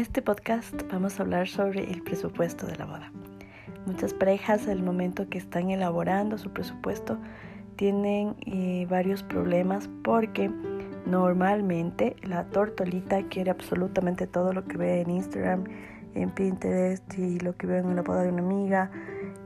este podcast vamos a hablar sobre el presupuesto de la boda. Muchas parejas al momento que están elaborando su presupuesto tienen eh, varios problemas porque normalmente la tortolita quiere absolutamente todo lo que ve en Instagram, en Pinterest y lo que veo en la boda de una amiga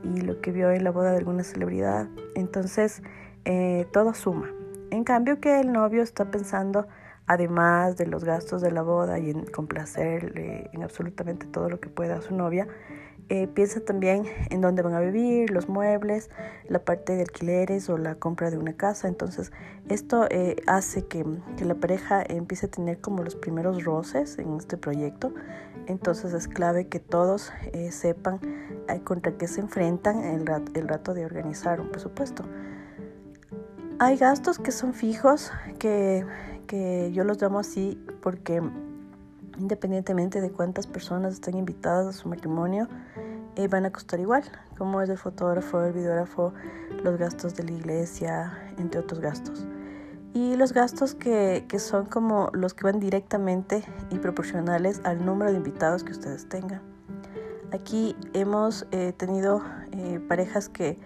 y lo que vio en la boda de alguna celebridad. Entonces eh, todo suma. En cambio que el novio está pensando además de los gastos de la boda y en complacerle en absolutamente todo lo que pueda a su novia, eh, piensa también en dónde van a vivir, los muebles, la parte de alquileres o la compra de una casa. Entonces, esto eh, hace que, que, la pareja empiece a tener como los primeros roces en este proyecto. Entonces, es clave que todos eh, sepan contra qué se enfrentan el rato, el rato de organizar un presupuesto. Hay gastos que son fijos, que que yo los llamo así porque independientemente de cuántas personas estén invitadas a su matrimonio, eh, van a costar igual, como es el fotógrafo, el videógrafo, los gastos de la iglesia, entre otros gastos. Y los gastos que, que son como los que van directamente y proporcionales al número de invitados que ustedes tengan. Aquí hemos eh, tenido eh, parejas que,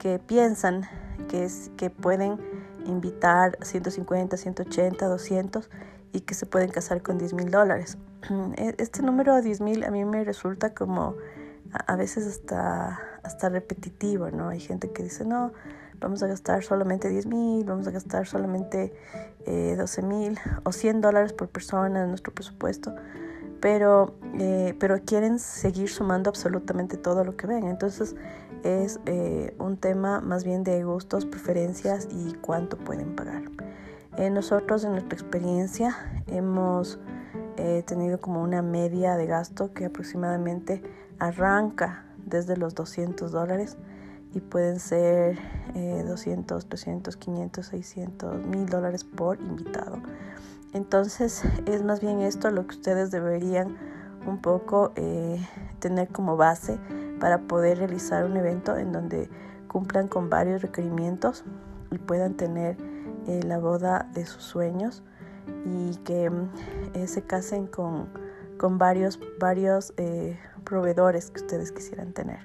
que piensan que, es, que pueden invitar 150, 180, 200 y que se pueden casar con 10 mil dólares. E, este número de 10 mil a mí me resulta como a veces hasta, hasta repetitivo, ¿no? Hay gente que dice, no, vamos a gastar solamente 10 mil, vamos a gastar solamente eh, 12 mil o 100 dólares por persona en nuestro presupuesto, pero, eh, pero quieren seguir sumando absolutamente todo lo que ven. Entonces, es eh, un tema más bien de gustos, preferencias y cuánto pueden pagar. Eh, nosotros en nuestra experiencia hemos eh, tenido como una media de gasto que aproximadamente arranca desde los 200 dólares y pueden ser 200, 300, 500, 600, 1000 dólares por invitado. Entonces es más bien esto lo que ustedes deberían un poco tener como base para poder realizar un evento en donde cumplan con varios requerimientos y puedan tener eh, la boda de sus sueños y que mm, eh, se casen con, con varios, varios eh, proveedores que ustedes quisieran tener.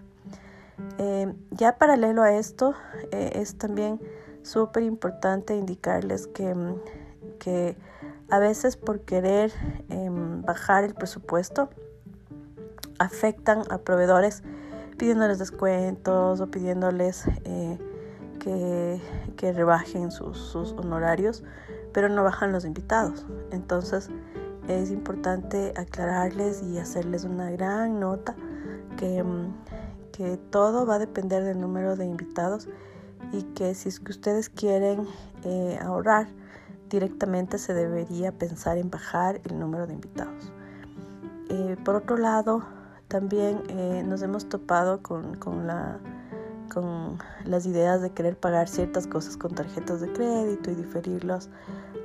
ya paralelo a esto, es también súper importante indicarles que, mm, que a veces por querer em, bajar el presupuesto afectan a proveedores pidiéndoles descuentos o pidiéndoles eh, que, que, rebajen sus, sus, honorarios, pero no bajan los invitados. Entonces es importante aclararles y hacerles una gran nota que, mm, que todo va a depender del número de invitados y que si es que ustedes quieren eh, ahorrar, directamente se debería pensar en bajar el número de invitados. Eh, por otro lado, también eh, nos hemos topado con, con, la, con las ideas de querer pagar ciertas cosas con tarjetas de crédito y diferirlos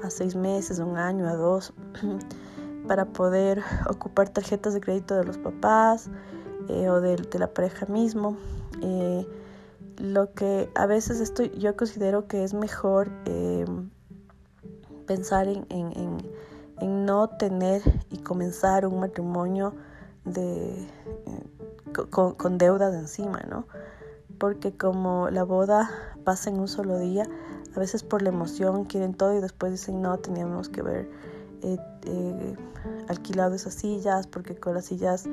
a seis meses, un año, a dos, para poder ocupar tarjetas de crédito de los papás eh, o de, de, la pareja mismo. Eh, lo que a veces esto yo considero que es mejor pensar en, en, en, en no tener y comenzar un matrimonio de, eh, con, deudas encima, ¿no? Porque como la boda pasa en un solo día, a veces por la emoción quieren todo y después dicen, no, teníamos que ver eh, eh, alquilado esas sillas porque con las sillas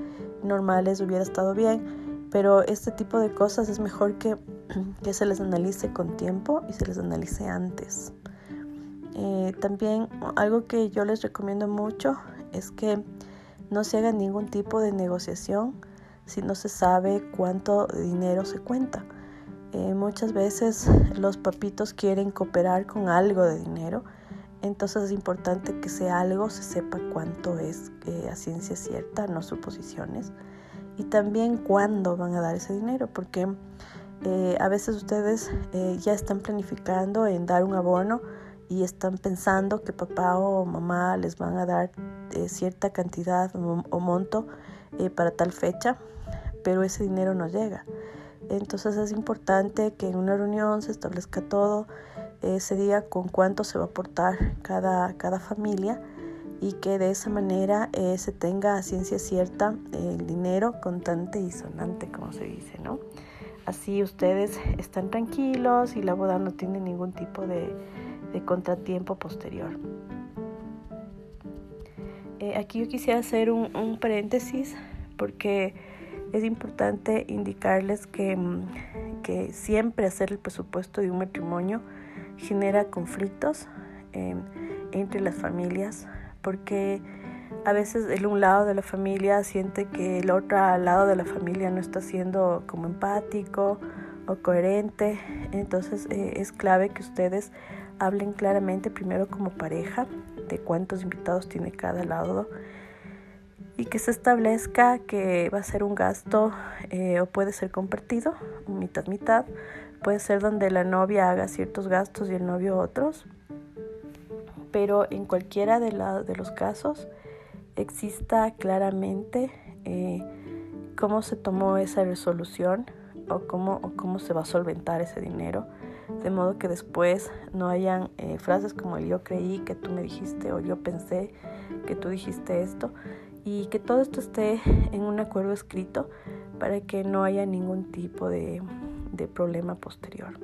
normales hubiera estado bien. Pero este tipo de cosas es mejor que, que se les analice con tiempo y se les analice antes. también algo que yo les recomiendo mucho es que no se haga ningún tipo de negociación si no se sabe cuánto dinero se cuenta. Eh, muchas veces los papitos quieren cooperar con algo de dinero, entonces es importante que sea algo se sepa cuánto es eh, a ciencia cierta, no suposiciones, y también cuándo van a dar ese dinero, porque eh, a veces ustedes ya están planificando en dar un abono y están pensando que papá o mamá les van a dar eh, cierta cantidad o, monto eh, para tal fecha, pero ese dinero no llega. Entonces es importante que en una reunión se establezca todo, ese día con cuánto se va a aportar cada, cada familia y que de esa manera eh, se tenga a ciencia cierta el dinero contante y sonante, como se dice, ¿no? Así ustedes están tranquilos y la boda no tiene ningún tipo de, contratiempo posterior. Eh, aquí yo quisiera hacer un, paréntesis porque es importante indicarles que, que, siempre hacer el presupuesto de un matrimonio genera conflictos eh, entre las familias porque a veces el un lado de la familia siente que el otro lado de la familia no está siendo como empático coherente. Entonces eh, es clave que ustedes hablen claramente primero como pareja de cuántos invitados tiene cada lado y que se establezca que va a ser un gasto eh, o puede ser compartido, mitad mitad, puede ser donde la novia haga ciertos gastos y el novio otros pero en cualquiera de, los casos exista claramente eh, cómo se tomó esa resolución o cómo, cómo se va a solventar ese dinero, de modo que después no hayan eh, frases como el yo creí que tú me dijiste o yo pensé que tú dijiste esto y que todo esto esté en un acuerdo escrito para que no haya ningún tipo de, problema posterior.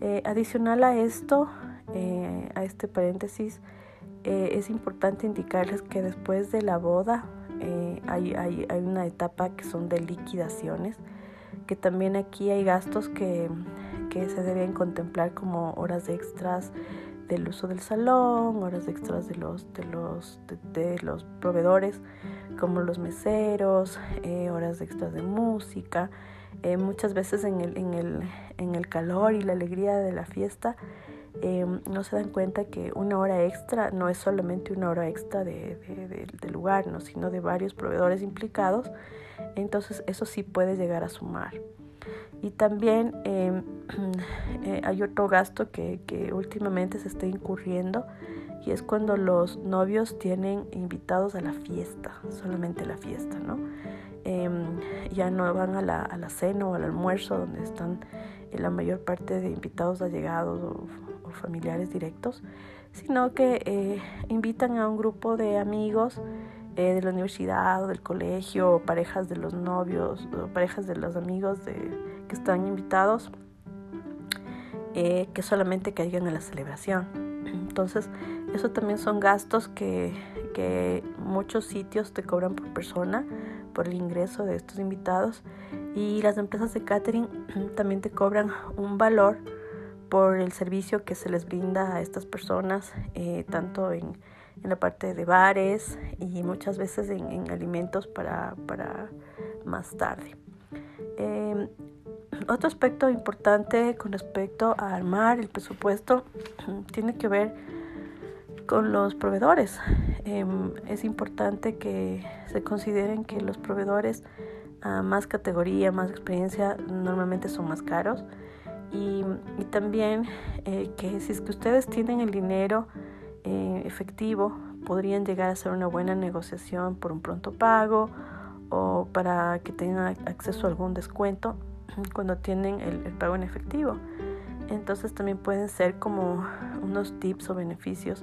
Eh, adicional a esto, eh, a este paréntesis, es importante indicarles que después de la boda hay, hay, hay, una etapa que son de liquidaciones, que también aquí hay gastos que, que se deben contemplar como horas extras del uso del salón, horas extras de los, de los, de, los proveedores como los meseros, horas extras de música. muchas veces en el, en, el, en el calor y la alegría de la fiesta Em, no se dan cuenta que una hora extra no es solamente una hora extra de, lugar, ¿no? sino de varios proveedores implicados. Entonces eso sí puede llegar a sumar. Y también em, eh, hay otro gasto que, últimamente se está incurriendo y es cuando los novios tienen invitados a la fiesta, solamente la fiesta, ¿no? Em, ya no van a la, a la, cena o al almuerzo donde están la mayor parte de invitados allegados o familiares directos, sino que eh, invitan a un grupo de amigos eh, de la universidad o del colegio, o parejas de los novios, o parejas de los amigos que están invitados, eh, que solamente caigan a la celebración. Entonces, eso también son gastos que, que muchos sitios te cobran por persona por el ingreso de estos invitados y las empresas de catering también te cobran un valor por el servicio que se les brinda a estas personas, eh, tanto en, la parte de bares y muchas veces en, alimentos para, más tarde. Em, otro aspecto importante con respecto a armar el presupuesto tiene que ver con los proveedores. Em, es importante que se consideren que los proveedores a más categoría, más experiencia, normalmente son más caros y, también eh, que si es que ustedes tienen el dinero eh, efectivo, podrían llegar a hacer una buena negociación por un pronto pago o para que tengan acceso a algún descuento cuando tienen el, pago en efectivo. Entonces también pueden ser como unos tips o beneficios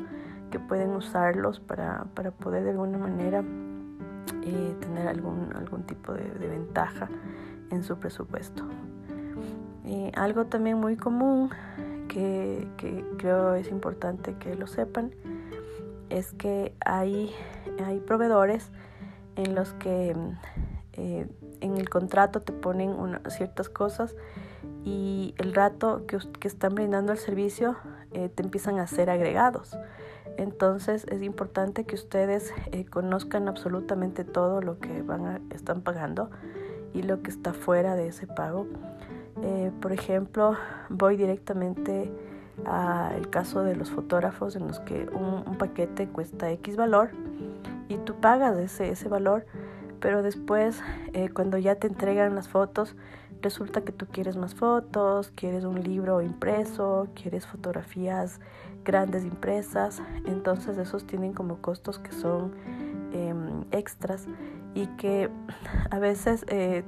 que pueden usarlos para, para poder de alguna manera eh, tener algún, algún tipo de, de ventaja en su presupuesto. Eh, algo también muy común que, creo es importante que lo sepan es que hay, hay proveedores en los que eh, en el contrato te ponen ciertas cosas y el rato que, que están brindando el servicio eh, te empiezan a hacer agregados. Entonces es importante que ustedes conozcan absolutamente todo lo que van están pagando y lo que está fuera de ese pago eh, por ejemplo, voy directamente al caso de los fotógrafos en los que un, paquete cuesta X valor y tú pagas ese, ese valor, pero después eh, cuando ya te entregan las fotos, resulta que tú quieres más fotos, quieres un libro impreso, quieres fotografías grandes impresas, entonces esos tienen como costos que son em, extras y que a veces eh,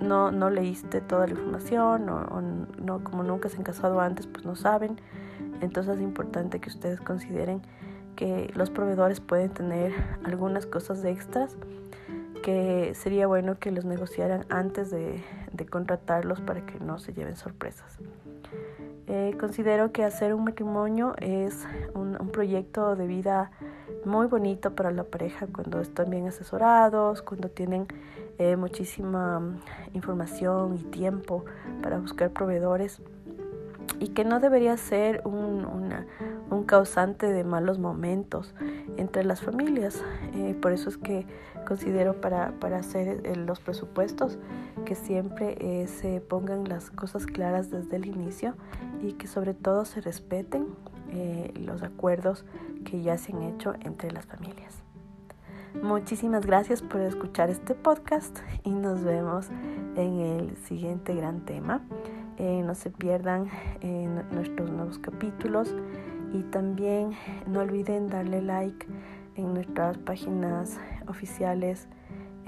no, no leíste toda la información o, no, como nunca se han casado antes, pues no saben. Entonces es importante que ustedes consideren que los proveedores pueden tener algunas cosas extras que sería bueno que los negociaran antes de, contratarlos para que no se lleven sorpresas. Eh, considero que hacer un matrimonio es un, proyecto de vida muy bonito para la pareja cuando están bien asesorados, cuando tienen eh, muchísima información y tiempo para buscar proveedores y que no debería ser un, un causante de malos momentos entre las familias. Eh, por eso es que considero para, para hacer eh, los presupuestos que siempre eh, se pongan las cosas claras desde el inicio y que sobre todo se respeten los acuerdos que ya se han hecho entre las familias. Muchísimas gracias por escuchar este podcast y nos vemos en el siguiente gran tema. no se pierdan nuestros nuevos capítulos y también no olviden darle like en nuestras páginas oficiales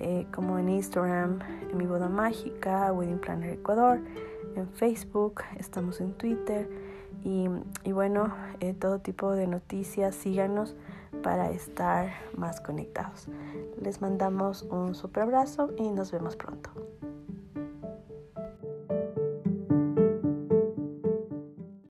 eh, como en Instagram, en mi boda mágica, Wedding Planner Ecuador, en Facebook, estamos en Twitter y, bueno, eh, todo tipo de noticias, síganos para estar más conectados. Les mandamos un super abrazo y nos vemos pronto.